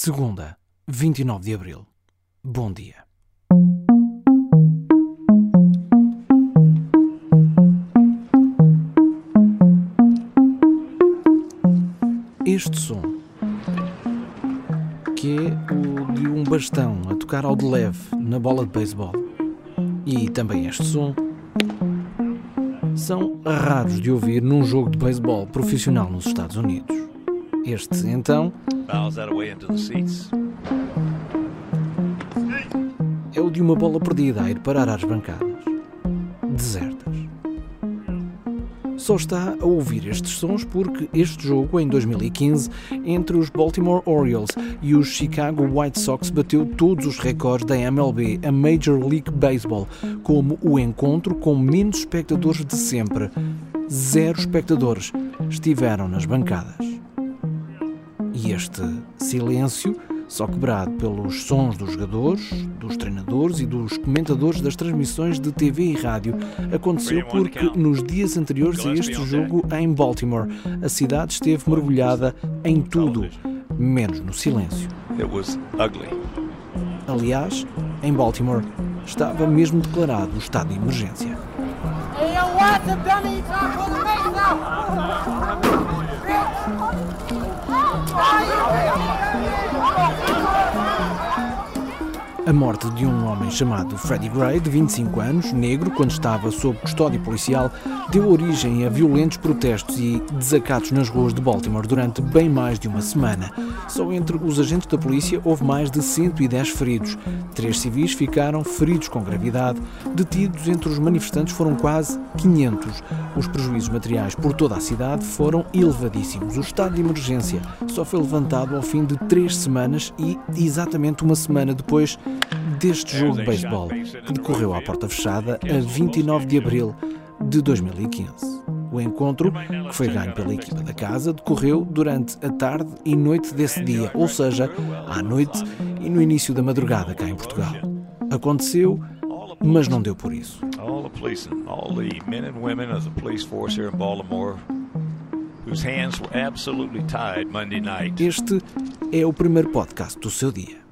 Segunda, 29 de abril. Bom dia. Este som, que é o de um bastão a tocar ao de leve na bola de beisebol, e também este som, são raros de ouvir num jogo de beisebol profissional nos Estados Unidos. Este, então, é o de uma bola perdida a ir parar às bancadas, desertas. Só está a ouvir estes sons porque este jogo, em 2015, entre os Baltimore Orioles e os Chicago White Sox, bateu todos os recordes da MLB, a Major League Baseball, como o encontro com menos espectadores de sempre. Zero espectadores estiveram nas bancadas. E este silêncio, só quebrado pelos sons dos jogadores, dos treinadores e dos comentadores das transmissões de TV e rádio, aconteceu porque nos dias anteriores a este jogo em Baltimore, a cidade esteve mergulhada em tudo, menos no silêncio. Aliás, em Baltimore estava mesmo declarado o estado de emergência. Oh, my God. A morte de um homem chamado Freddie Gray, de 25 anos, negro, quando estava sob custódia policial, deu origem a violentos protestos e desacatos nas ruas de Baltimore durante bem mais de uma semana. Só entre os agentes da polícia houve mais de 110 feridos. Três civis ficaram feridos com gravidade. Detidos entre os manifestantes foram quase 500. Os prejuízos materiais por toda a cidade foram elevadíssimos. O estado de emergência só foi levantado ao fim de três semanas e exatamente uma semana depois deste jogo de beisebol, que decorreu à porta fechada a 29 de abril de 2015. O encontro, que foi ganho pela equipa da casa, decorreu durante a tarde e noite desse dia, ou seja, à noite e no início da madrugada cá em Portugal. Aconteceu, mas não deu por isso. Este é o primeiro podcast do seu dia.